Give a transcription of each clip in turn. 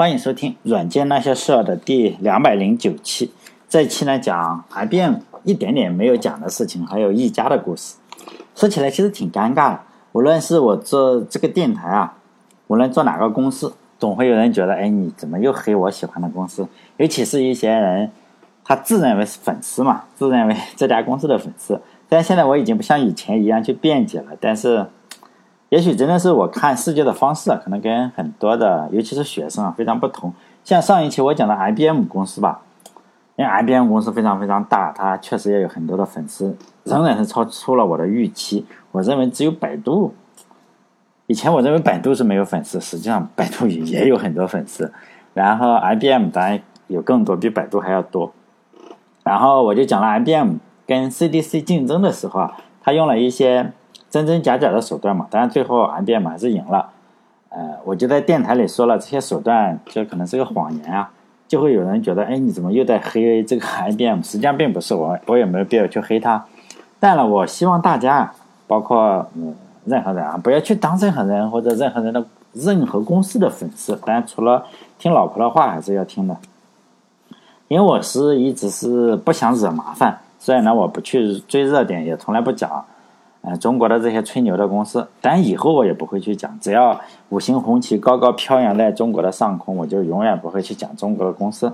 欢迎收听《软件那些事儿》的第两百零九期。这期呢，讲 IBM 一点点没有讲的事情，还有一家的故事。说起来其实挺尴尬的。无论是我做这个电台啊，无论做哪个公司，总会有人觉得，哎，你怎么又黑我喜欢的公司？尤其是一些人，他自认为是粉丝嘛，自认为这家公司的粉丝。但现在我已经不像以前一样去辩解了。但是。也许真的是我看世界的方式啊，可能跟很多的，尤其是学生啊非常不同。像上一期我讲的 IBM 公司吧，因为 IBM 公司非常非常大，它确实也有很多的粉丝，仍然是超出了我的预期。我认为只有百度，以前我认为百度是没有粉丝，实际上百度也有很多粉丝。然后 IBM 当然有更多，比百度还要多。然后我就讲了 IBM 跟 CDC 竞争的时候啊，他用了一些。真真假假的手段嘛，当然最后 IBM 还是赢了。呃，我就在电台里说了这些手段，就可能是个谎言啊，就会有人觉得，哎，你怎么又在黑这个 IBM？实际上并不是我，我也没有必要去黑他。但呢，我希望大家，包括嗯任何人啊，不要去当任何人或者任何人的任何公司的粉丝。当然，除了听老婆的话，还是要听的。因为我是一直是不想惹麻烦，所以呢，我不去追热点，也从来不讲。呃，中国的这些吹牛的公司，但以后我也不会去讲。只要五星红旗高高飘扬在中国的上空，我就永远不会去讲中国的公司。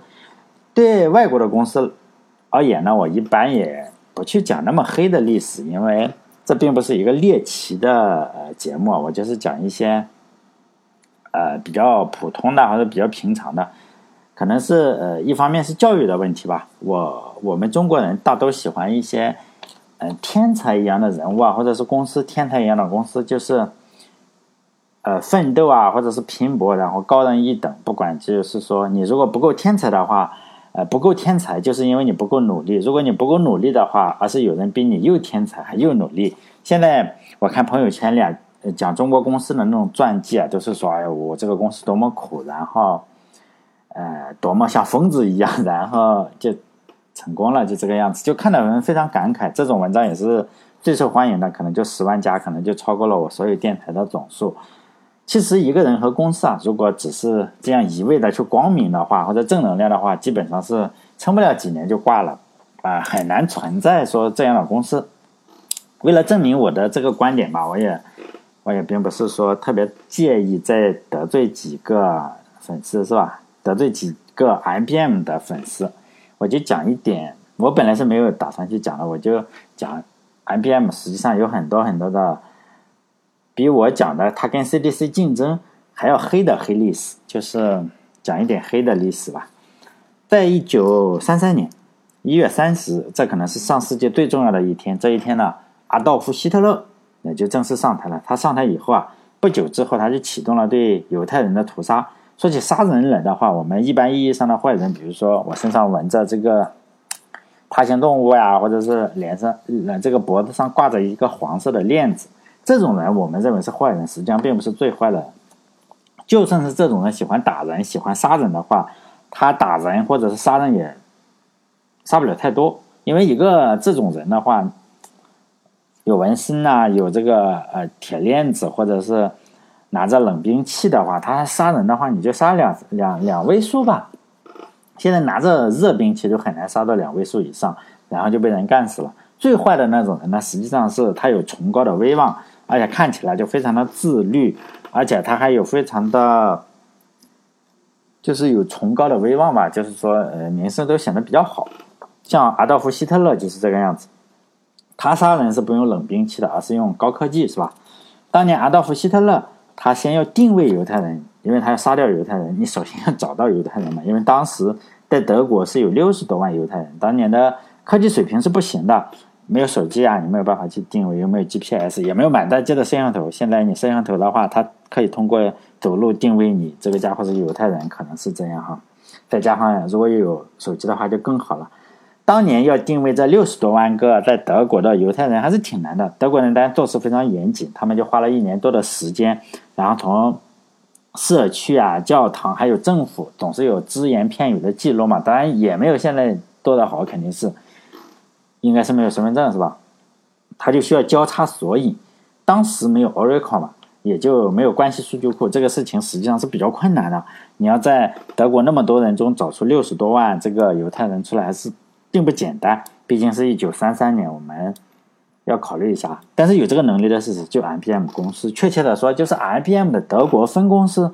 对外国的公司而言呢，我一般也不去讲那么黑的历史，因为这并不是一个猎奇的呃节目，我就是讲一些呃比较普通的或者比较平常的，可能是呃一方面是教育的问题吧。我我们中国人大都喜欢一些。天才一样的人物啊，或者是公司天才一样的公司，就是，呃，奋斗啊，或者是拼搏，然后高人一等。不管就是说，你如果不够天才的话，呃，不够天才，就是因为你不够努力。如果你不够努力的话，而是有人比你又天才还又努力。现在我看朋友圈里啊，讲中国公司的那种传记啊，都是说，哎，我这个公司多么苦，然后，呃，多么像疯子一样，然后就。成功了就这个样子，就看到人非常感慨。这种文章也是最受欢迎的，可能就十万加，可能就超过了我所有电台的总数。其实一个人和公司啊，如果只是这样一味的去光明的话，或者正能量的话，基本上是撑不了几年就挂了啊，很难存在说这样的公司。为了证明我的这个观点吧，我也我也并不是说特别介意再得罪几个粉丝，是吧？得罪几个 IBM 的粉丝。我就讲一点，我本来是没有打算去讲的，我就讲 IBM 实际上有很多很多的，比我讲的它跟 CDC 竞争还要黑的黑历史，就是讲一点黑的历史吧。在一九三三年一月三十日，这可能是上世纪最重要的一天。这一天呢，阿道夫·希特勒也就正式上台了。他上台以后啊，不久之后他就启动了对犹太人的屠杀。说起杀人人的话，我们一般意义上的坏人，比如说我身上纹着这个爬行动物呀，或者是脸上、这个脖子上挂着一个黄色的链子，这种人我们认为是坏人，实际上并不是最坏的。就算是这种人喜欢打人、喜欢杀人的话，他打人或者是杀人也杀不了太多，因为一个这种人的话，有纹身啊，有这个呃铁链子，或者是。拿着冷兵器的话，他杀人的话，你就杀两两两位数吧。现在拿着热兵器就很难杀到两位数以上，然后就被人干死了。最坏的那种人呢，实际上是他有崇高的威望，而且看起来就非常的自律，而且他还有非常的，就是有崇高的威望吧，就是说呃名声都显得比较好。像阿道夫·希特勒就是这个样子，他杀人是不用冷兵器的，而是用高科技，是吧？当年阿道夫·希特勒。他先要定位犹太人，因为他要杀掉犹太人，你首先要找到犹太人嘛。因为当时在德国是有六十多万犹太人，当年的科技水平是不行的，没有手机啊，你没有办法去定位，又没有 GPS，也没有满大街的摄像头。现在你摄像头的话，它可以通过走路定位你这个家伙是犹太人，可能是这样哈。再加上如果有手机的话，就更好了。当年要定位这六十多万个在德国的犹太人还是挺难的。德国人当然做事非常严谨，他们就花了一年多的时间，然后从社区啊、教堂还有政府总是有只言片语的记录嘛。当然也没有现在做的好，肯定是应该是没有身份证是吧？他就需要交叉索引，当时没有 Oracle 嘛，也就没有关系数据库。这个事情实际上是比较困难的。你要在德国那么多人中找出六十多万这个犹太人出来，还是并不简单。毕竟是一九三三年，我们要考虑一下。但是有这个能力的是谁？就 IBM 公司。确切的说，就是 IBM 的德国分公司，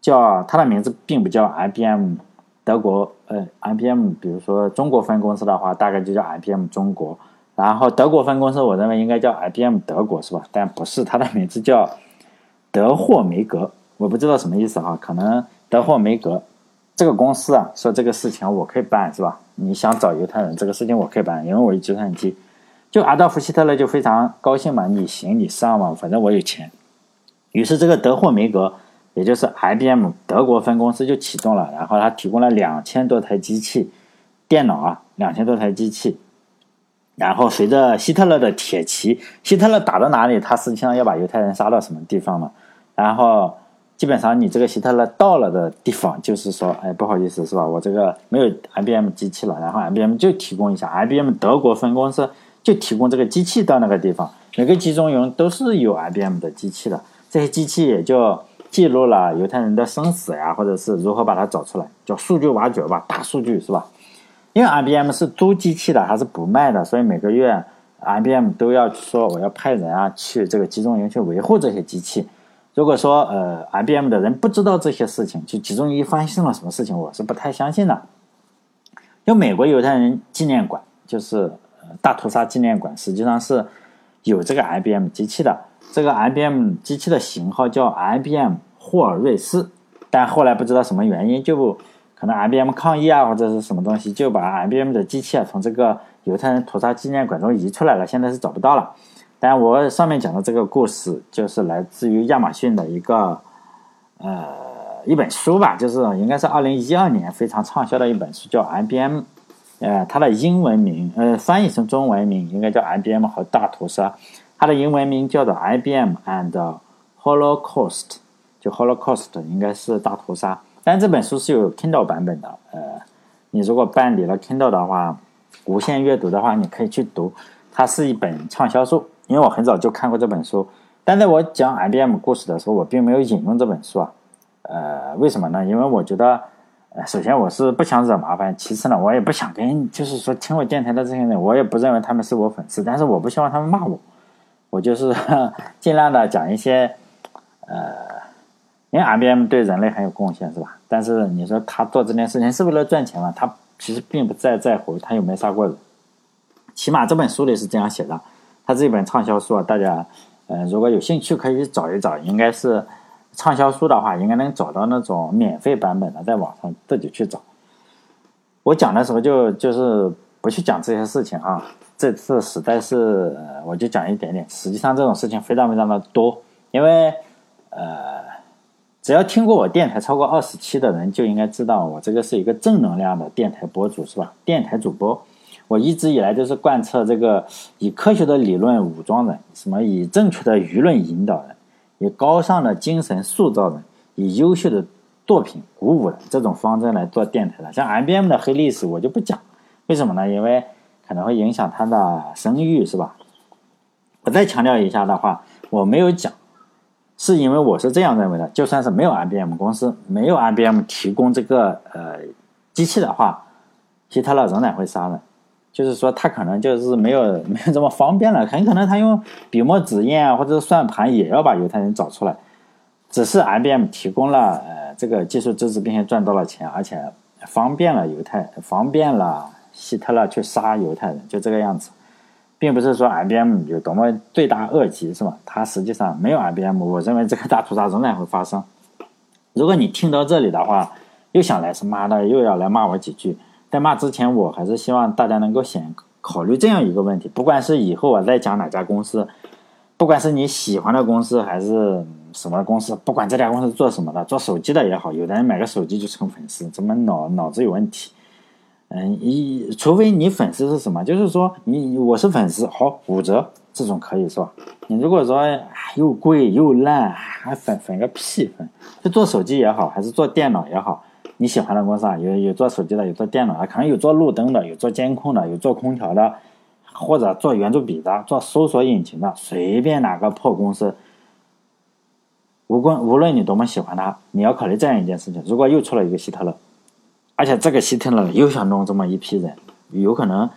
叫它的名字并不叫 IBM 德国。呃，IBM 比如说中国分公司的话，大概就叫 IBM 中国。然后德国分公司，我认为应该叫 IBM 德国，是吧？但不是，它的名字叫德霍梅格，我不知道什么意思哈。可能德霍梅格这个公司啊，说这个事情我可以办，是吧？你想找犹太人，这个事情我可以办，因为我有计算机。就阿道夫希特勒就非常高兴嘛，你行你上嘛，反正我有钱。于是这个德霍梅格，也就是 IBM 德国分公司就启动了，然后他提供了两千多台机器电脑啊，两千多台机器。然后随着希特勒的铁骑，希特勒打到哪里，他实际上要把犹太人杀到什么地方嘛。然后基本上你这个希特勒到了的地方，就是说，哎，不好意思，是吧？我这个没有 IBM 机器了，然后 IBM 就提供一下，IBM 德国分公司就提供这个机器到那个地方，每个集中营都是有 IBM 的机器的，这些机器也就记录了犹太人的生死呀，或者是如何把它找出来，叫数据挖掘吧，大数据是吧？因为 IBM 是租机器的，它是不卖的，所以每个月 IBM 都要说我要派人啊去这个集中营去维护这些机器。如果说呃 IBM 的人不知道这些事情，就集中营发生了什么事情，我是不太相信的。就美国犹太人纪念馆，就是大屠杀纪念馆，实际上是有这个 IBM 机器的。这个 IBM 机器的型号叫 IBM 霍尔瑞斯，但后来不知道什么原因就。可能 IBM 抗议啊，或者是什么东西，就把 IBM 的机器啊从这个犹太人屠杀纪念馆中移出来了，现在是找不到了。但我上面讲的这个故事，就是来自于亚马逊的一个呃一本书吧，就是应该是二零一二年非常畅销的一本书，叫 IBM，呃，它的英文名呃翻译成中文名应该叫 IBM 和大屠杀，它的英文名叫做 IBM and Holocaust，就 Holocaust 应该是大屠杀。但这本书是有 Kindle 版本的，呃，你如果办理了 Kindle 的话，无限阅读的话，你可以去读，它是一本畅销书。因为我很早就看过这本书，但在我讲 IBM 故事的时候，我并没有引用这本书啊，呃，为什么呢？因为我觉得，呃首先我是不想惹麻烦，其次呢，我也不想跟就是说听我电台的这些人，我也不认为他们是我粉丝，但是我不希望他们骂我，我就是 尽量的讲一些，呃。因为 IBM 对人类很有贡献，是吧？但是你说他做这件事情是为了赚钱吗？他其实并不在在乎他有没有杀过人。起码这本书里是这样写的。它是一本畅销书啊，大家，呃，如果有兴趣可以找一找。应该是畅销书的话，应该能找到那种免费版本的，在网上自己去找。我讲的时候就就是不去讲这些事情啊。这次实在是，我就讲一点点。实际上这种事情非常非常的多，因为，呃。只要听过我电台超过二十期的人，就应该知道我这个是一个正能量的电台博主，是吧？电台主播，我一直以来都是贯彻这个以科学的理论武装人，什么以正确的舆论引导人，以高尚的精神塑造人，以优秀的作品鼓舞人这种方针来做电台的。像 IBM 的黑历史我就不讲，为什么呢？因为可能会影响他的声誉，是吧？我再强调一下的话，我没有讲。是因为我是这样认为的，就算是没有 IBM 公司，没有 IBM 提供这个呃机器的话，希特勒仍然会杀人。就是说，他可能就是没有 没有这么方便了，很可能他用笔墨纸砚啊，或者是算盘也要把犹太人找出来。只是 IBM 提供了呃这个技术支持，并且赚到了钱，而且方便了犹太，方便了希特勒去杀犹太人，就这个样子。并不是说 IBM 有多么罪大恶极，是吧？它实际上没有 IBM，我认为这个大屠杀仍然会发生。如果你听到这里的话，又想来是妈的，又要来骂我几句。在骂之前，我还是希望大家能够先考虑这样一个问题：不管是以后我再讲哪家公司，不管是你喜欢的公司还是什么公司，不管这家公司做什么的，做手机的也好，有的人买个手机就成粉丝，怎么脑脑子有问题？嗯，一除非你粉丝是什么，就是说你我是粉丝，好五折这种可以是吧？你如果说又贵又烂，还粉粉个屁粉！就做手机也好，还是做电脑也好，你喜欢的公司啊，有有做手机的，有做电脑的，可能有做路灯的，有做监控的，有做空调的，或者做圆珠笔的，做搜索引擎的，随便哪个破公司，无论无论你多么喜欢他，你要考虑这样一件事情：如果又出了一个希特勒，而且这个希特勒又想弄这么一批人，有可能，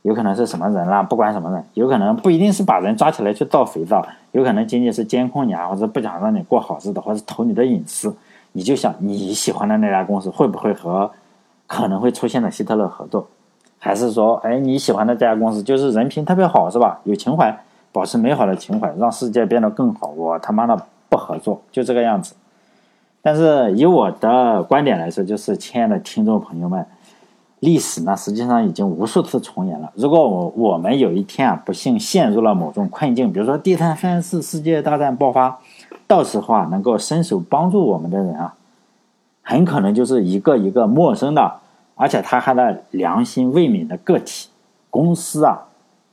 有可能是什么人啦？不管什么人，有可能不一定是把人抓起来去造肥皂，有可能仅仅是监控你啊，或者不想让你过好日子，或者偷你的隐私。你就想你喜欢的那家公司会不会和可能会出现的希特勒合作？还是说，哎，你喜欢的这家公司就是人品特别好，是吧？有情怀，保持美好的情怀，让世界变得更好。我他妈的！不合作就这个样子，但是以我的观点来说，就是亲爱的听众朋友们，历史呢实际上已经无数次重演了。如果我我们有一天啊不幸陷入了某种困境，比如说第三次世界大战爆发，到时候啊能够伸手帮助我们的人啊，很可能就是一个一个陌生的，而且他还在良心未泯的个体公司啊，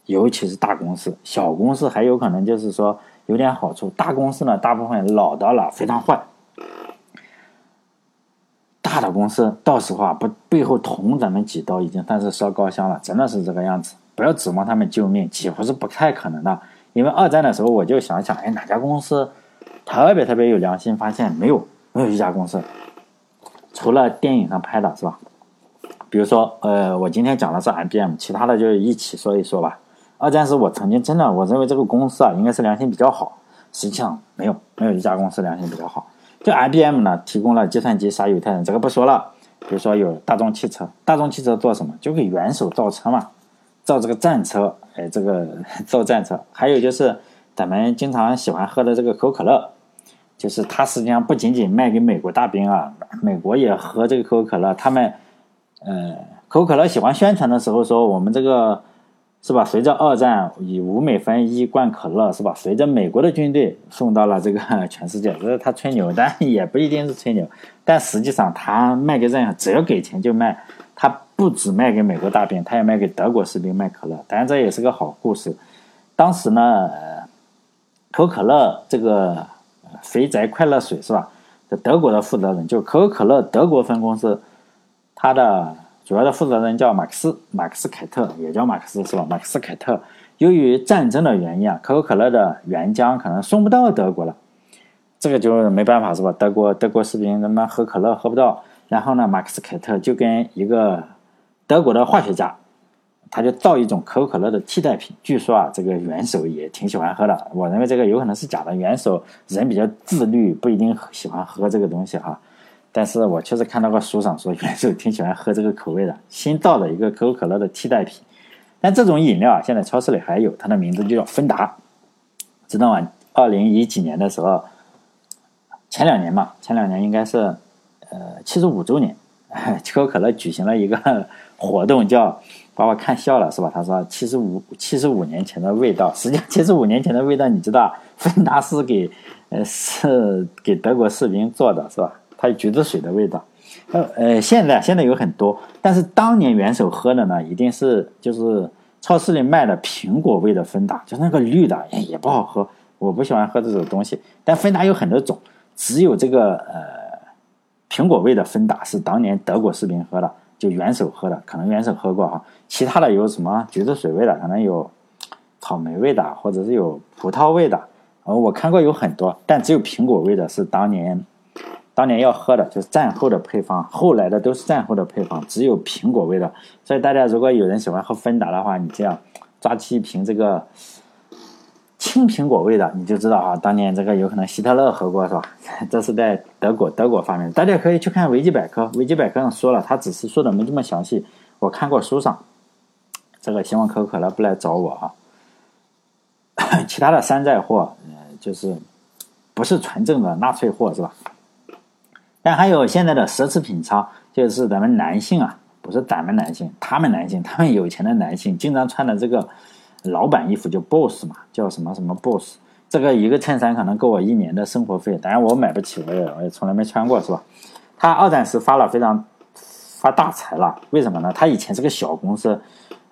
尤其是大公司，小公司还有可能就是说。有点好处，大公司呢，大部分老的了，非常坏。大的公司到时候啊，不背后捅咱们几刀，已经算是烧高香了，真的是这个样子。不要指望他们救命，几乎是不太可能的。因为二战的时候，我就想想，哎，哪家公司特别特别有良心？发现没有，没有一家公司，除了电影上拍的是吧？比如说，呃，我今天讲的是 IBM，其他的就一起说一说吧。二战时，我曾经真的我认为这个公司啊，应该是良心比较好。实际上没有，没有一家公司良心比较好。就 IBM 呢，提供了计算机杀犹太人，这个不说了。比如说有大众汽车，大众汽车做什么？就给元首造车嘛，造这个战车，哎，这个 造战车。还有就是咱们经常喜欢喝的这个可口可乐，就是它实际上不仅仅卖给美国大兵啊，美国也喝这个可口可乐。他们，呃，可口可乐喜欢宣传的时候说我们这个。是吧？随着二战以五美分一罐可乐，是吧？随着美国的军队送到了这个 全世界，这是他吹牛，但也不一定是吹牛。但实际上，他卖给任何只要给钱就卖，他不止卖给美国大兵，他也卖给德国士兵卖可乐。当然，这也是个好故事。当时呢，可口可乐这个肥宅快乐水是吧？这德国的负责人就可口可乐德国分公司，他的。主要的负责人叫马克思，马克思凯特也叫马克思是吧？马克思凯特由于战争的原因啊，可口可乐的原浆可能送不到德国了，这个就没办法是吧？德国德国士兵他妈喝可乐喝不到，然后呢，马克思凯特就跟一个德国的化学家，他就造一种可口可乐的替代品。据说啊，这个元首也挺喜欢喝的，我认为这个有可能是假的。元首人比较自律，不一定喜欢喝这个东西哈。但是我确实看到过书上说元首挺喜欢喝这个口味的，新造的一个可口可乐的替代品。但这种饮料啊，现在超市里还有，它的名字就叫芬达，知道吗？二零一几年的时候，前两年嘛，前两年应该是呃七十五周年，可口可乐举行了一个活动，叫把我看笑了是吧？他说七十五七十五年前的味道，实际上七十五年前的味道，你知道，芬达是给呃是给德国士兵做的，是吧？它有橘子水的味道，呃呃，现在现在有很多，但是当年元首喝的呢，一定是就是超市里卖的苹果味的芬达，就那个绿的，哎也不好喝，我不喜欢喝这种东西。但芬达有很多种，只有这个呃苹果味的芬达是当年德国士兵喝的，就元首喝的，可能元首喝过哈。其他的有什么橘子水味的，可能有草莓味的，或者是有葡萄味的，呃，我看过有很多，但只有苹果味的是当年。当年要喝的就是战后的配方，后来的都是战后的配方，只有苹果味的。所以大家如果有人喜欢喝芬达的话，你这样抓起一瓶这个青苹果味的，你就知道啊，当年这个有可能希特勒喝过是吧？这是在德国，德国发明的。大家可以去看维基百科，维基百科上说了，他只是说的没这么详细。我看过书上，这个希望可口可乐不来找我啊。其他的山寨货，呃，就是不是纯正的纳粹货是吧？但还有现在的奢侈品超，就是咱们男性啊，不是咱们男性，他们男性，他们有钱的男性经常穿的这个老板衣服，就 boss 嘛，叫什么什么 boss，这个一个衬衫可能够我一年的生活费，当然我买不起，我也我也从来没穿过，是吧？他二战时发了非常发大财了，为什么呢？他以前是个小公司，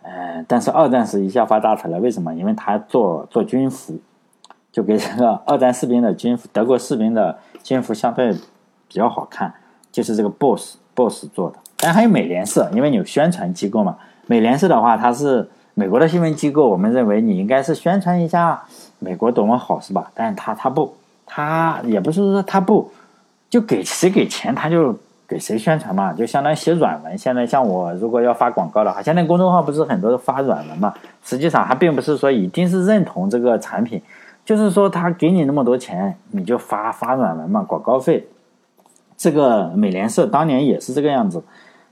呃，但是二战时一下发大财了，为什么？因为他做做军服，就给这个二战士兵的军服，德国士兵的军服相对。比较好看，就是这个 BOSS BOSS 做的，当然还有美联社，因为你有宣传机构嘛。美联社的话，它是美国的新闻机构，我们认为你应该是宣传一下美国多么好，是吧？但是它它不，他也不是说他不，就给谁给钱他就给谁宣传嘛，就相当于写软文。现在像我如果要发广告的话，现在公众号不是很多发软文嘛？实际上他并不是说一定是认同这个产品，就是说他给你那么多钱，你就发发软文嘛，广告费。这个美联社当年也是这个样子，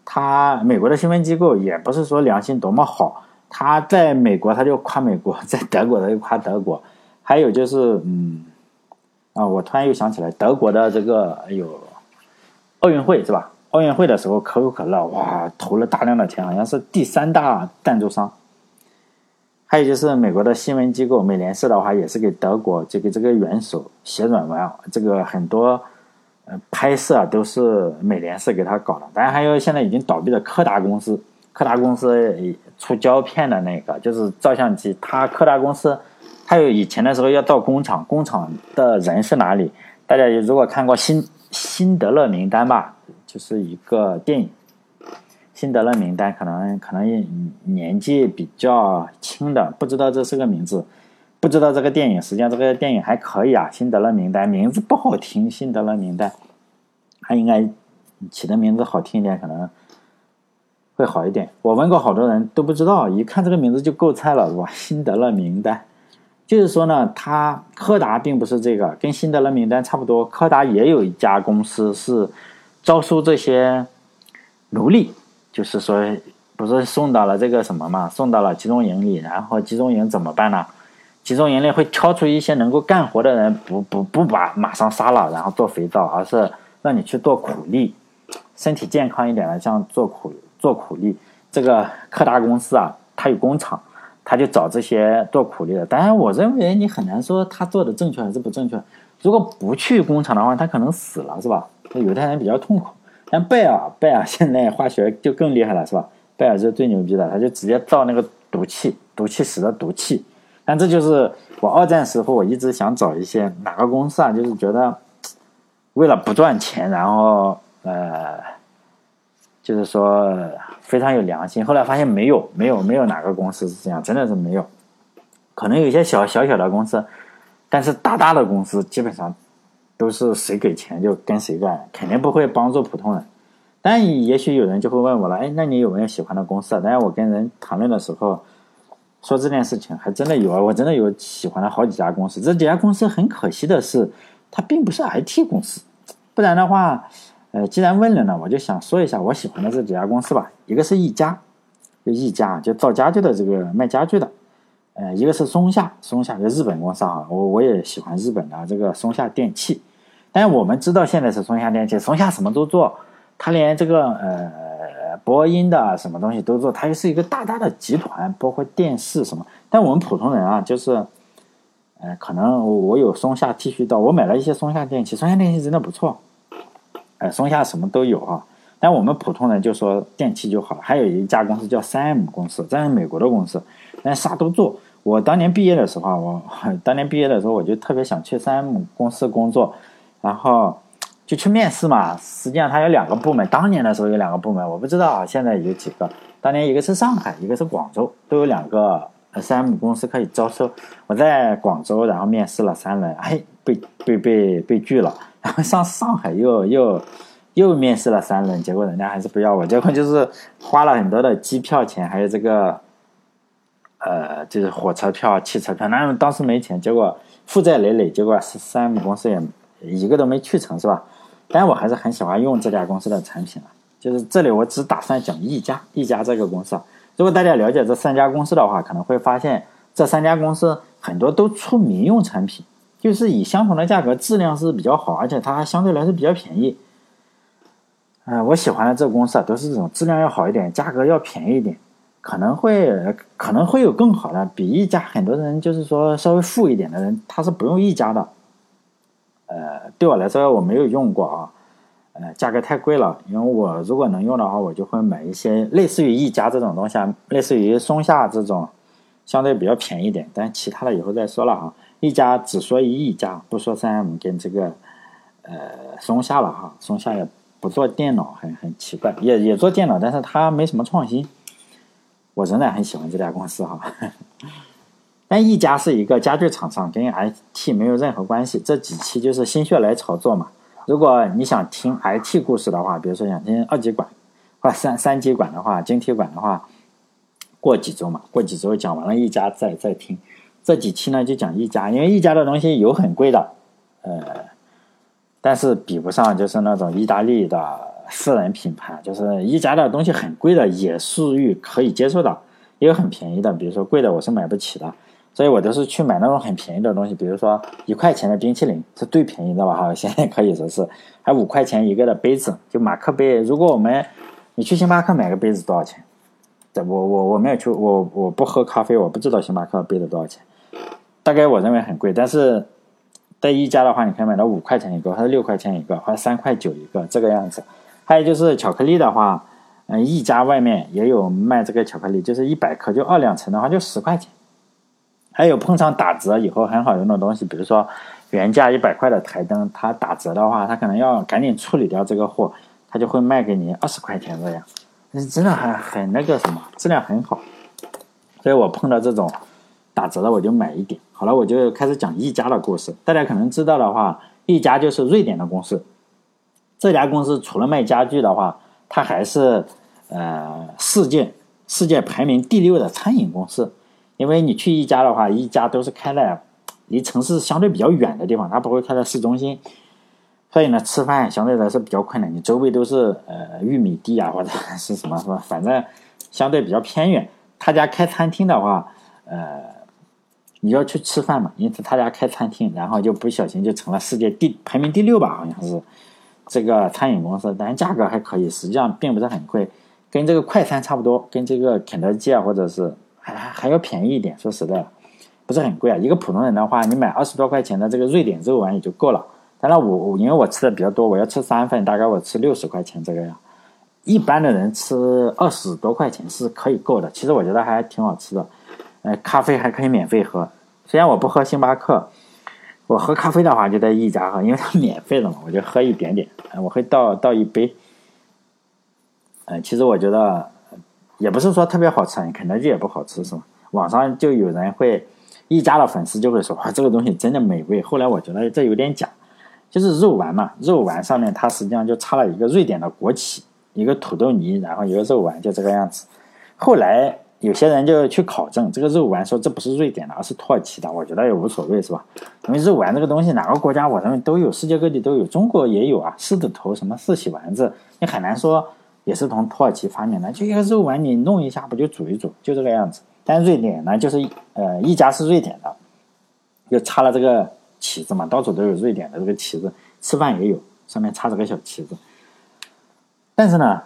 他美国的新闻机构也不是说良心多么好，他在美国他就夸美国，在德国他就夸德国，还有就是嗯。啊，我突然又想起来，德国的这个有奥运会是吧？奥运会的时候，可口可乐哇投了大量的钱，好像是第三大赞助商。还有就是美国的新闻机构美联社的话，也是给德国这个这个元首写软文啊，这个很多呃拍摄都是美联社给他搞的。当然还有现在已经倒闭的柯达公司，柯达公司出胶片的那个就是照相机，他柯达公司。还有以前的时候要到工厂，工厂的人是哪里？大家如果看过《辛辛德勒名单》吧，就是一个电影，《辛德勒名单》可能可能年纪比较轻的不知道这是个名字，不知道这个电影，实际上这个电影还可以啊，《辛德勒名单》名字不好听，《辛德勒名单》他应该起的名字好听一点，可能会好一点。我问过好多人都不知道，一看这个名字就够菜了，是吧？《辛德勒名单》。就是说呢，他柯达并不是这个，跟辛德勒名单差不多。柯达也有一家公司是招收这些奴隶，就是说不是送到了这个什么嘛，送到了集中营里，然后集中营怎么办呢？集中营里会挑出一些能够干活的人，不不不把马上杀了，然后做肥皂，而是让你去做苦力，身体健康一点的，像做苦做苦力。这个柯达公司啊，它有工厂。他就找这些做苦力的，当然，我认为你很难说他做的正确还是不正确。如果不去工厂的话，他可能死了，是吧？犹太人比较痛苦。但贝尔，贝尔现在化学就更厉害了，是吧？贝尔是最牛逼的，他就直接造那个毒气，毒气室的毒气。但这就是我二战时候我一直想找一些哪个公司啊，就是觉得为了不赚钱，然后呃。就是说非常有良心，后来发现没有，没有，没有哪个公司是这样，真的是没有。可能有一些小小小的公司，但是大大的公司基本上都是谁给钱就跟谁干，肯定不会帮助普通人。但也许有人就会问我了，哎，那你有没有喜欢的公司？但是我跟人谈论的时候说这件事情，还真的有啊，我真的有喜欢的好几家公司。这几家公司很可惜的是，它并不是 IT 公司，不然的话。呃，既然问了呢，我就想说一下我喜欢的这几家公司吧。一个是一家，就一家就造家具的这个卖家具的，呃，一个是松下，松下就日本公司啊，我我也喜欢日本的这个松下电器。但我们知道现在是松下电器，松下什么都做，它连这个呃波音的什么东西都做，它又是一个大大的集团，包括电视什么。但我们普通人啊，就是，呃，可能我有松下剃须刀，我买了一些松下电器，松下电器真的不错。哎，松下什么都有啊，但我们普通人就说电器就好了。还有一家公司叫三 M 公司，这是美国的公司，但啥都做。我当年毕业的时候，我 当年毕业的时候我就特别想去三 M 公司工作，然后就去面试嘛。实际上它有两个部门，当年的时候有两个部门，我不知道现在有几个。当年一个是上海，一个是广州，都有两个三 M 公司可以招收。我在广州，然后面试了三轮，哎，被被被被拒了。上上海又又又面试了三轮，结果人家还是不要我。结果就是花了很多的机票钱，还有这个呃，就是火车票、汽车票。那当时没钱，结果负债累累，结果三 M 公司也一个都没去成，是吧？但我还是很喜欢用这家公司的产品了。就是这里我只打算讲一家一家这个公司。如果大家了解这三家公司的话，可能会发现这三家公司很多都出民用产品。就是以相同的价格，质量是比较好，而且它还相对来说比较便宜。嗯，我喜欢的这个公司啊，都是这种质量要好一点，价格要便宜一点，可能会可能会有更好的，比一家很多人就是说稍微富一点的人，他是不用一家的。呃，对我来说我没有用过啊，呃，价格太贵了，因为我如果能用的话，我就会买一些类似于一家这种东西，啊，类似于松下这种，相对比较便宜点，但其他的以后再说了啊。一家只说一一家，不说三 M 跟这个，呃，松下了哈，松下也不做电脑，很很奇怪，也也做电脑，但是它没什么创新。我仍然很喜欢这家公司哈。但一家是一个家具厂商，跟 IT 没有任何关系。这几期就是心血来潮做嘛。如果你想听 IT 故事的话，比如说想听二极管或三三极管的话，晶体管的话，过几周嘛，过几周讲完了一家再再听。这几期呢就讲一家，因为一家的东西有很贵的，呃，但是比不上就是那种意大利的私人品牌，就是一家的东西很贵的，也属于可以接受的，也有很便宜的，比如说贵的我是买不起的。所以我都是去买那种很便宜的东西，比如说一块钱的冰淇淋是最便宜的吧？哈，现在可以说是，还五块钱一个的杯子，就马克杯。如果我们你去星巴克买个杯子多少钱？我我我没有去，我我不喝咖啡，我不知道星巴克杯子多少钱。大概我认为很贵，但是在一家的话，你可以买到五块钱一个，或者六块钱一个，或者三块九一个这个样子。还有就是巧克力的话，嗯，一家外面也有卖这个巧克力，就是一百克就二两层的话就十块钱。还有碰上打折以后很好用的东西，比如说原价一百块的台灯，它打折的话，它可能要赶紧处理掉这个货，它就会卖给你二十块钱这样，真的很很那个什么，质量很好。所以我碰到这种打折的，我就买一点。好了，我就开始讲一家的故事。大家可能知道的话，一家就是瑞典的公司。这家公司除了卖家具的话，它还是呃世界世界排名第六的餐饮公司。因为你去一家的话，一家都是开在离城市相对比较远的地方，它不会开在市中心，所以呢，吃饭相对来说比较困难。你周围都是呃玉米地啊，或者是什么什么，反正相对比较偏远。他家开餐厅的话，呃，你要去吃饭嘛，因此他家开餐厅，然后就不小心就成了世界第排名第六吧，好像是这个餐饮公司，但价格还可以，实际上并不是很贵，跟这个快餐差不多，跟这个肯德基啊，或者是。还还要便宜一点，说实在，不是很贵啊。一个普通人的话，你买二十多块钱的这个瑞典肉丸也就够了。当然，我因为我吃的比较多，我要吃三份，大概我吃六十块钱这个样。一般的人吃二十多块钱是可以够的。其实我觉得还挺好吃的。呃，咖啡还可以免费喝，虽然我不喝星巴克，我喝咖啡的话就在一家喝，因为它免费的嘛，我就喝一点点。我会倒倒一杯。呃，其实我觉得。也不是说特别好吃，肯德基也不好吃，是吧？网上就有人会，一家的粉丝就会说，哇，这个东西真的美味。后来我觉得这有点假，就是肉丸嘛，肉丸上面它实际上就插了一个瑞典的国旗，一个土豆泥，然后一个肉丸，就这个样子。后来有些人就去考证这个肉丸，说这不是瑞典的，而是土耳其的。我觉得也无所谓，是吧？因为肉丸这个东西，哪个国家我认为都有，世界各地都有，中国也有啊，狮子头什么四喜丸子，你很难说。也是从土耳其发明的，就一个肉丸，你弄一下不就煮一煮，就这个样子。但瑞典呢，就是呃一家是瑞典的，又插了这个旗子嘛，到处都有瑞典的这个旗子，吃饭也有，上面插着个小旗子。但是呢，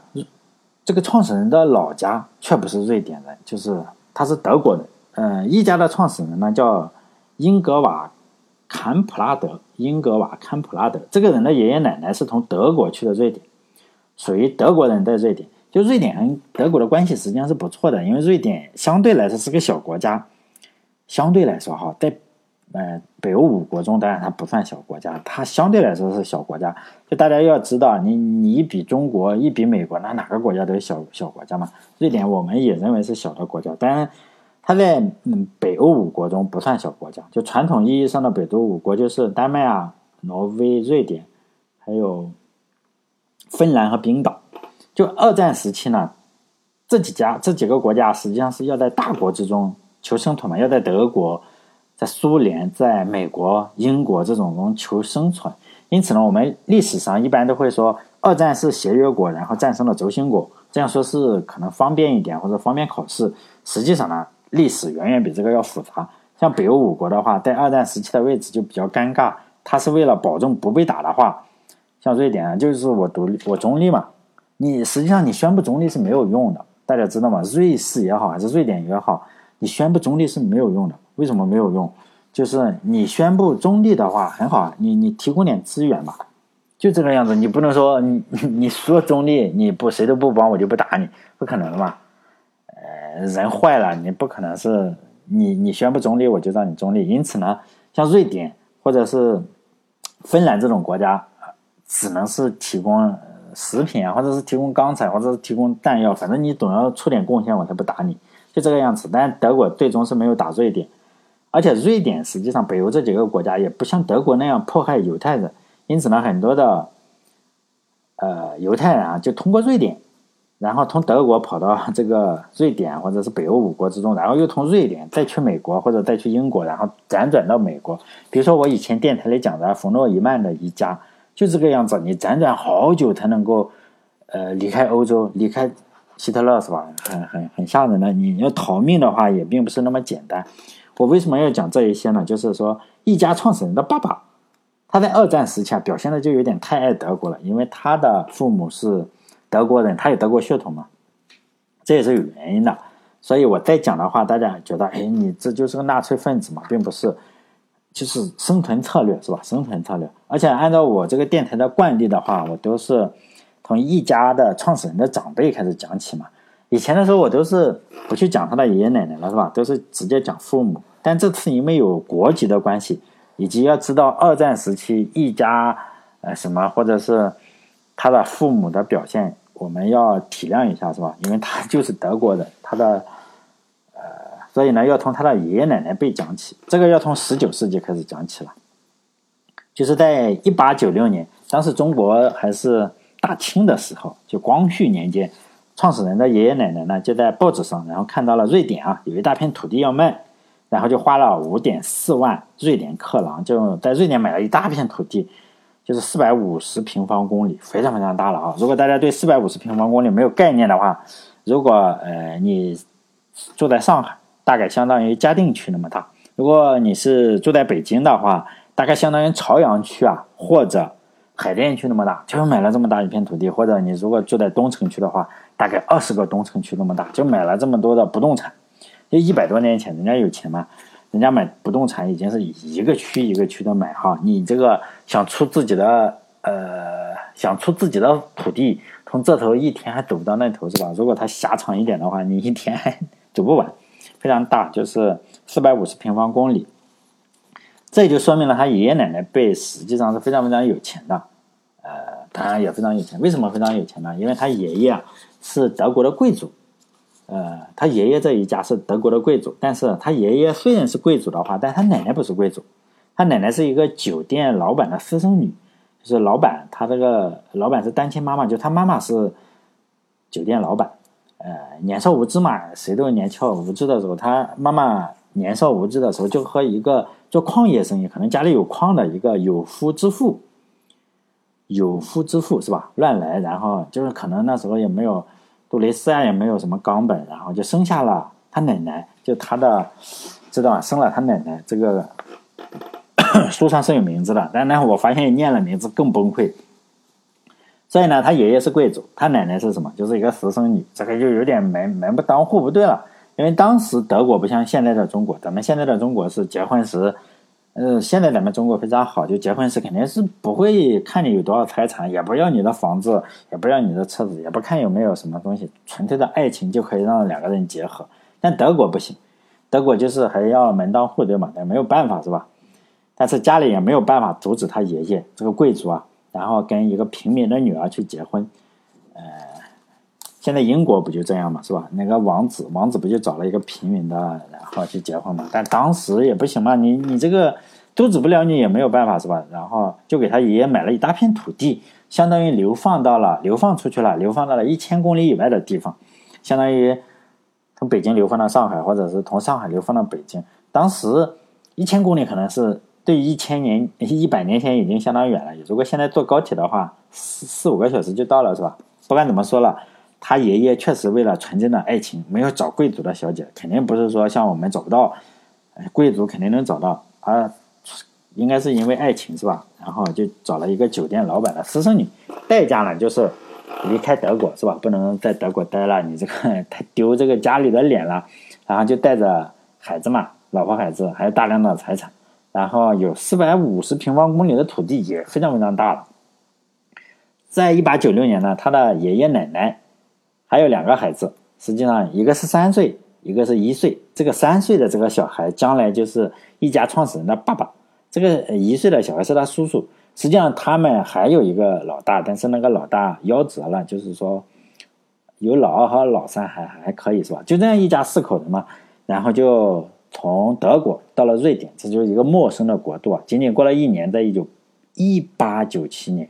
这个创始人的老家却不是瑞典人，就是他是德国人。嗯，一家的创始人呢叫英格瓦坎普拉德，英格瓦坎普拉德这个人的爷爷奶奶是从德国去的瑞典。属于德国人在瑞典，就瑞典跟德国的关系实际上是不错的，因为瑞典相对来说是个小国家，相对来说哈，在呃北欧五国中，当然它不算小国家，它相对来说是小国家。就大家要知道，你你一比中国，一比美国，那哪个国家都是小小国家嘛。瑞典我们也认为是小的国家，当然它在嗯北欧五国中不算小国家。就传统意义上的北欧五国，就是丹麦啊、挪威、瑞典，还有。芬兰和冰岛，就二战时期呢，这几家这几个国家实际上是要在大国之中求生存嘛，要在德国、在苏联、在美国、英国这种中求生存。因此呢，我们历史上一般都会说，二战是协约国然后战胜了轴心国，这样说是可能方便一点或者方便考试。实际上呢，历史远远比这个要复杂。像北欧五国的话，在二战时期的位置就比较尴尬，它是为了保证不被打的话。像瑞典啊，就是我独立，我中立嘛。你实际上你宣布中立是没有用的，大家知道吗？瑞士也好，还是瑞典也好，你宣布中立是没有用的。为什么没有用？就是你宣布中立的话很好啊，你你提供点资源吧，就这个样子。你不能说你 你说中立，你不谁都不帮我就不打你，不可能的嘛。呃，人坏了，你不可能是你你宣布中立我就让你中立。因此呢，像瑞典或者是芬兰这种国家。只能是提供食品啊，或者是提供钢材，或者是提供弹药，反正你总要出点贡献，我才不打你，就这个样子。但德国最终是没有打瑞典，而且瑞典实际上北欧这几个国家也不像德国那样迫害犹太人，因此呢，很多的呃犹太人啊就通过瑞典，然后从德国跑到这个瑞典或者是北欧五国之中，然后又从瑞典再去美国或者再去英国，然后辗转到美国。比如说我以前电台里讲的冯诺依曼的一家就这个样子，你辗转好久才能够呃离开欧洲，离开希特勒是吧？很很很吓人的，你要逃命的话也并不是那么简单。我为什么要讲这一些呢？就是说，一家创始人的爸爸，他在二战时期啊表现的就有点太爱德国了，因为他的父母是德国人，他有德国血统嘛，这也是有原因的。所以我再讲的话，大家觉得，哎，你这就是个纳粹分子嘛，并不是，就是生存策略是吧？生存策略。而且按照我这个电台的惯例的话，我都是从一家的创始人的长辈开始讲起嘛。以前的时候，我都是不去讲他的爷爷奶奶了，是吧？都是直接讲父母。但这次因为有国籍的关系，以及要知道二战时期一家呃什么，或者是他的父母的表现，我们要体谅一下，是吧？因为他就是德国人，他的呃，所以呢，要从他的爷爷奶奶辈讲起。这个要从十九世纪开始讲起了，就是在一八九六年，当时中国还是大清的时候，就光绪年间。创始人的爷爷奶奶呢，就在报纸上，然后看到了瑞典啊有一大片土地要卖，然后就花了五点四万瑞典克朗，就在瑞典买了一大片土地，就是四百五十平方公里，非常非常大了啊！如果大家对四百五十平方公里没有概念的话，如果呃你住在上海，大概相当于嘉定区那么大；如果你是住在北京的话，大概相当于朝阳区啊，或者。海淀区那么大，就买了这么大一片土地，或者你如果住在东城区的话，大概二十个东城区那么大，就买了这么多的不动产。就一百多年前，人家有钱嘛，人家买不动产已经是一个区一个区的买哈。你这个想出自己的呃，想出自己的土地，从这头一天还走不到那头是吧？如果它狭长一点的话，你一天还走不完，非常大，就是四百五十平方公里。这就说明了他爷爷奶奶辈实际上是非常非常有钱的。呃，当然也非常有钱。为什么非常有钱呢？因为他爷爷啊是德国的贵族，呃，他爷爷这一家是德国的贵族。但是他爷爷虽然是贵族的话，但他奶奶不是贵族，他奶奶是一个酒店老板的私生女，就是老板他这个老板是单亲妈妈，就他妈妈是酒店老板。呃，年少无知嘛，谁都年少无知的时候，他妈妈年少无知的时候就和一个做矿业生意，可能家里有矿的一个有夫之妇。有夫之妇是吧？乱来，然后就是可能那时候也没有杜蕾斯啊，也没有什么冈本，然后就生下了他奶奶，就他的知道生了他奶奶。这个书上是有名字的，但呢，我发现念了名字更崩溃。所以呢，他爷爷是贵族，他奶奶是什么？就是一个私生女，这个就有点门门不当户不对了。因为当时德国不像现在的中国，咱们现在的中国是结婚时。呃，现在咱们中国非常好，就结婚时肯定是不会看你有多少财产，也不要你的房子，也不要你的车子，也不看有没有什么东西，纯粹的爱情就可以让两个人结合。但德国不行，德国就是还要门当户对嘛，但没有办法是吧？但是家里也没有办法阻止他爷爷这个贵族啊，然后跟一个平民的女儿去结婚。现在英国不就这样嘛，是吧？那个王子，王子不就找了一个平民的？然后去结婚嘛？但当时也不行嘛，你你这个阻止不了你也没有办法是吧？然后就给他爷爷买了一大片土地，相当于流放到了流放出去了，流放到了一千公里以外的地方，相当于从北京流放到上海，或者是从上海流放到北京。当时一千公里可能是对一千年一百年前已经相当远了，如果现在坐高铁的话，四四五个小时就到了是吧？不管怎么说了。他爷爷确实为了纯真的爱情，没有找贵族的小姐，肯定不是说像我们找不到，贵族肯定能找到，啊，应该是因为爱情是吧？然后就找了一个酒店老板的私生女，代价呢就是离开德国是吧？不能在德国待了，你这个 太丢这个家里的脸了，然后就带着孩子嘛，老婆孩子，还有大量的财产，然后有四百五十平方公里的土地，也非常非常大了。在一八九六年呢，他的爷爷奶奶。还有两个孩子，实际上一个是三岁，一个是一岁。这个三岁的这个小孩将来就是一家创始人的爸爸。这个一岁的小孩是他叔叔。实际上他们还有一个老大，但是那个老大夭折了，就是说有老二和老三还还可以是吧？就这样一家四口人嘛，然后就从德国到了瑞典，这就是一个陌生的国度啊。仅仅过了一年，在一九一八九七年，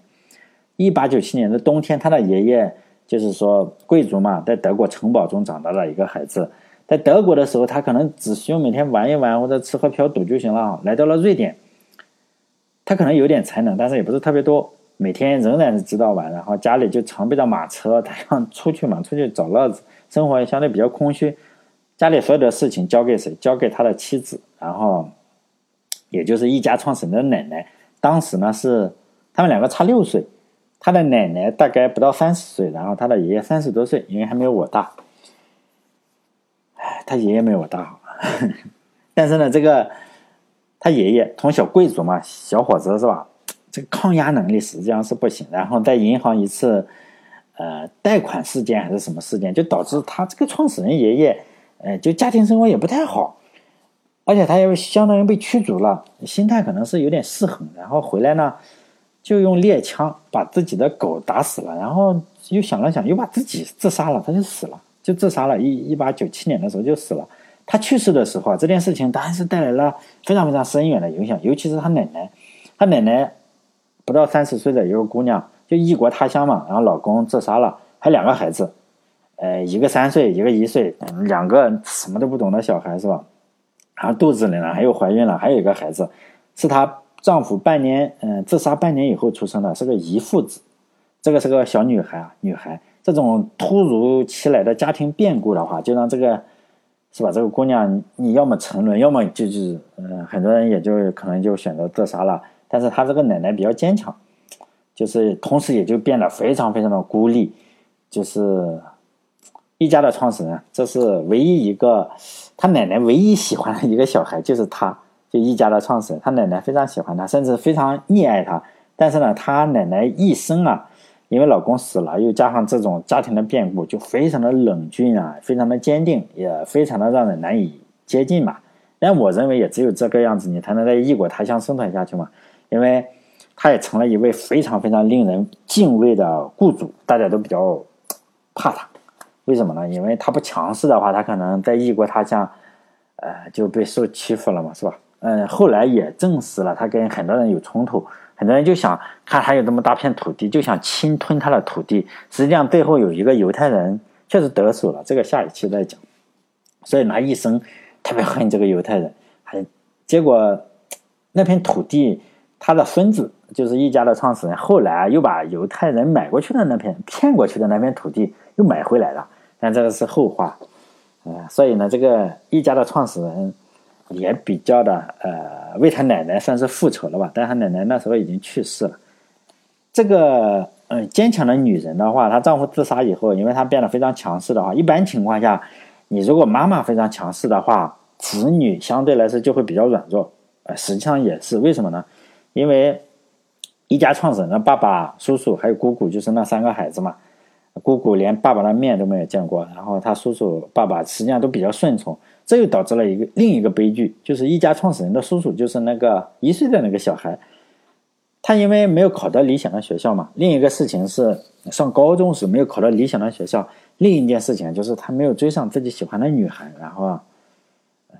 一八九七年的冬天，他的爷爷就是说贵族嘛，在德国城堡中长大的一个孩子，在德国的时候，他可能只需要每天玩一玩或者吃喝嫖赌就行了。来到了瑞典，他可能有点才能，但是也不是特别多。每天仍然是知道玩，然后家里就常备着马车，他想出去嘛，出去找乐子，生活相对比较空虚。家里所有的事情交给谁？交给他的妻子，然后，也就是一家创始人的奶奶。当时呢是他们两个差六岁，他的奶奶大概不到三十岁，然后他的爷爷三十多岁，因为还没有我大。他爷爷没有我大，但是呢，这个他爷爷从小贵族嘛，小伙子是吧？这个抗压能力实际上是不行。然后在银行一次呃贷款事件还是什么事件，就导致他这个创始人爷爷。呃，就家庭生活也不太好，而且他又相当于被驱逐了，心态可能是有点失衡。然后回来呢，就用猎枪把自己的狗打死了，然后又想了想，又把自己自杀了，他就死了，就自杀了。一一八九七年的时候就死了。他去世的时候啊，这件事情当然是带来了非常非常深远的影响，尤其是他奶奶，他奶奶不到三十岁的一个姑娘，就异国他乡嘛，然后老公自杀了，还两个孩子。呃，一个三岁，一个一岁，两个什么都不懂的小孩是吧？然后肚子里呢，还有怀孕了，还有一个孩子，是他丈夫半年，嗯，自杀半年以后出生的，是个遗腹子。这个是个小女孩啊，女孩。这种突如其来的家庭变故的话，就让这个，是吧？这个姑娘，你要么沉沦，要么就是，嗯，很多人也就可能就选择自杀了。但是她这个奶奶比较坚强，就是同时也就变得非常非常的孤立，就是。一家的创始人，这是唯一一个他奶奶唯一喜欢的一个小孩，就是他，就一家的创始人。他奶奶非常喜欢他，甚至非常溺爱他。但是呢，他奶奶一生啊，因为老公死了，又加上这种家庭的变故，就非常的冷峻啊，非常的坚定，也非常的让人难以接近嘛。但我认为，也只有这个样子，你才能在异国他乡生存下去嘛。因为他也成了一位非常非常令人敬畏的雇主，大家都比较怕他。为什么呢？因为他不强势的话，他可能在异国他乡，呃，就被受欺负了嘛，是吧？嗯，后来也证实了，他跟很多人有冲突，很多人就想看他有这么大片土地，就想侵吞他的土地。实际上背后有一个犹太人确实得手了，这个下一期再讲。所以他一生特别恨这个犹太人，还结果那片土地，他的孙子就是一家的创始人，后来又把犹太人买过去的那片骗过去的那片土地。又买回来了，但这个是后话，呃，所以呢，这个一家的创始人也比较的呃，为他奶奶算是复仇了吧？但他奶奶那时候已经去世了。这个嗯，坚强的女人的话，她丈夫自杀以后，因为她变得非常强势的话，一般情况下，你如果妈妈非常强势的话，子女相对来说就会比较软弱。呃，实际上也是为什么呢？因为一家创始人的爸爸、叔叔还有姑姑，就是那三个孩子嘛。姑姑连爸爸的面都没有见过，然后他叔叔、爸爸实际上都比较顺从，这又导致了一个另一个悲剧，就是一家创始人的叔叔就是那个一岁的那个小孩，他因为没有考到理想的学校嘛。另一个事情是上高中时没有考到理想的学校，另一件事情就是他没有追上自己喜欢的女孩，然后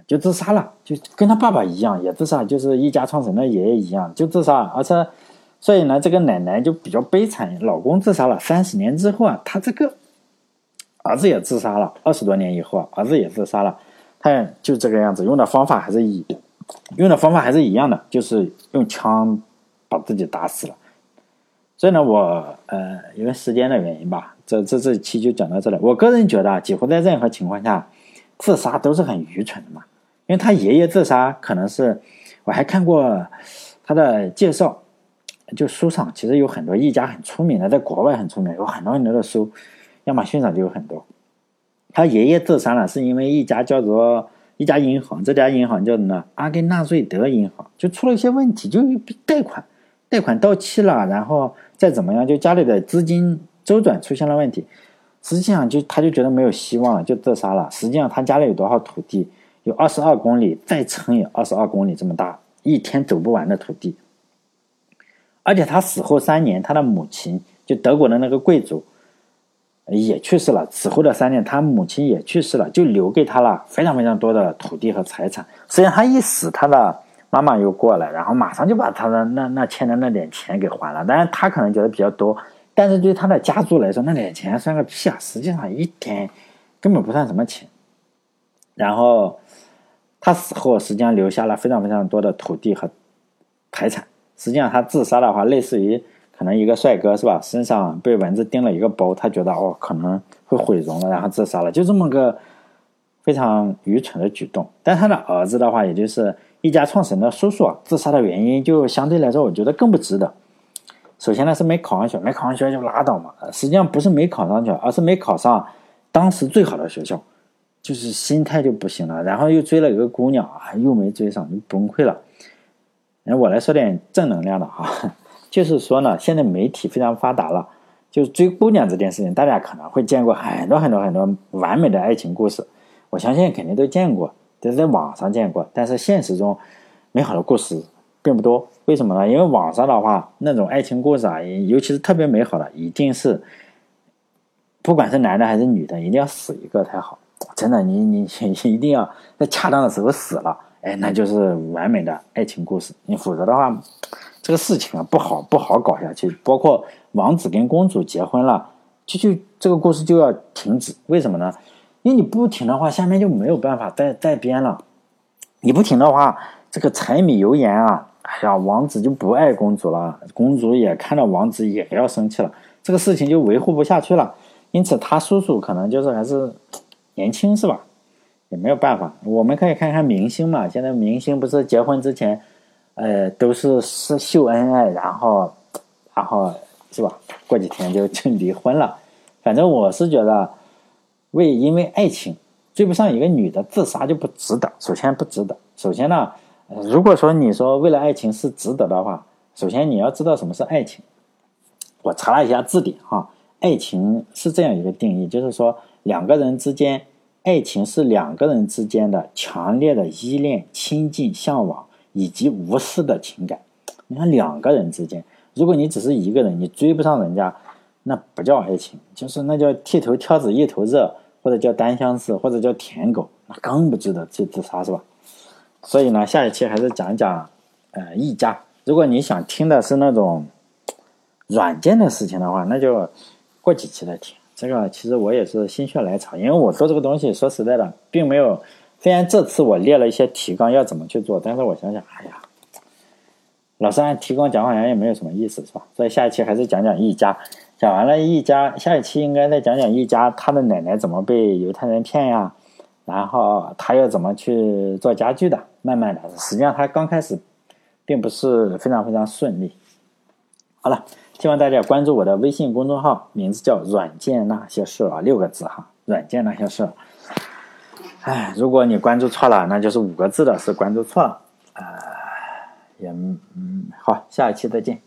就自杀了，就跟他爸爸一样也自杀，就是一家创始人的爷爷一样就自杀，而且。所以呢，这个奶奶就比较悲惨，老公自杀了。三十年之后啊，她这个儿子也自杀了。二十多年以后啊，儿子也自杀了。他就这个样子，用的方法还是一用的方法还是一样的，就是用枪把自己打死了。所以呢，我呃，因为时间的原因吧，这这这期就讲到这里。我个人觉得，几乎在任何情况下，自杀都是很愚蠢的嘛。因为他爷爷自杀，可能是我还看过他的介绍。就书上其实有很多一家很出名的，在国外很出名，有很多很多的书，亚马逊上就有很多。他爷爷自杀了，是因为一家叫做一家银行，这家银行叫什么？阿根纳瑞德银行，就出了一些问题，就贷款，贷款到期了，然后再怎么样，就家里的资金周转出现了问题。实际上，就他就觉得没有希望了，就自杀了。实际上，他家里有多少土地？有二十二公里，再乘以二十二公里这么大，一天走不完的土地。而且他死后三年，他的母亲就德国的那个贵族，也去世了。此后的三年，他母亲也去世了，就留给他了非常非常多的土地和财产。虽然他一死，他的妈妈又过来，然后马上就把他的那那欠的那点钱给还了。当然，他可能觉得比较多，但是对他的家族来说，那点钱算个屁啊！实际上一点根本不算什么钱。然后他死后，实际上留下了非常非常多的土地和财产。实际上，他自杀的话，类似于可能一个帅哥是吧，身上被蚊子叮了一个包，他觉得哦可能会毁容了，然后自杀了，就这么个非常愚蠢的举动。但他的儿子的话，也就是一家创始人的叔叔，自杀的原因就相对来说，我觉得更不值得。首先呢是没考上学，没考上学就拉倒嘛。实际上不是没考上去，而是没考上当时最好的学校，就是心态就不行了。然后又追了一个姑娘啊，又没追上，就崩溃了。那我来说点正能量的哈，就是说呢，现在媒体非常发达了，就是追姑娘这件事情，大家可能会见过很多很多很多完美的爱情故事，我相信肯定都见过。都在网上见过，但是现实中美好的故事并不多。为什么呢？因为网上的话，那种爱情故事啊，尤其是特别美好的，一定是不管是男的还是女的，一定要死一个才好。真的，你你你一定要在恰当的时候死了，哎，那就是完美的爱情故事。你否则的话，这个事情啊不好不好搞下去。包括王子跟公主结婚了，就就这个故事就要停止。为什么呢？因为你不停的话，下面就没有办法再再编了。你不停的话，这个柴米油盐啊，哎呀，王子就不爱公主了，公主也看到王子也要生气了，这个事情就维护不下去了。因此，他叔叔可能就是还是年轻，是吧？也没有办法。我们可以看看明星嘛，现在明星不是结婚之前，呃，都是是秀恩爱，然后，然后是吧？过几天就就离婚了。反正我是觉得。为因为爱情追不上一个女的自杀就不值得。首先不值得。首先呢，如果说你说为了爱情是值得的话，首先你要知道什么是爱情。我查了一下字典哈，爱情是这样一个定义，就是说两个人之间，爱情是两个人之间的强烈的依恋、亲近、向往以及无私的情感。你看两个人之间，如果你只是一个人，你追不上人家，那不叫爱情，就是那叫剃头挑子一头热。或者叫单相思，或者叫舔狗，那更不值得去自杀，是吧？所以呢，下一期还是讲一讲，呃，一家。如果你想听的是那种软件的事情的话，那就过几期再听。这个其实我也是心血来潮，因为我做这个东西，说实在的，并没有。虽然这次我列了一些提纲要怎么去做，但是我想想，哎呀，老是按提纲讲好像也没有什么意思，是吧？所以下一期还是讲讲一家。讲完了一家，下一期应该再讲讲一家他的奶奶怎么被犹太人骗呀，然后他又怎么去做家具的。慢慢的，实际上他刚开始并不是非常非常顺利。好了，希望大家关注我的微信公众号，名字叫“软件那些事”啊，六个字哈，“软件那些事”。哎，如果你关注错了，那就是五个字的是关注错了。啊，也嗯，好，下一期再见。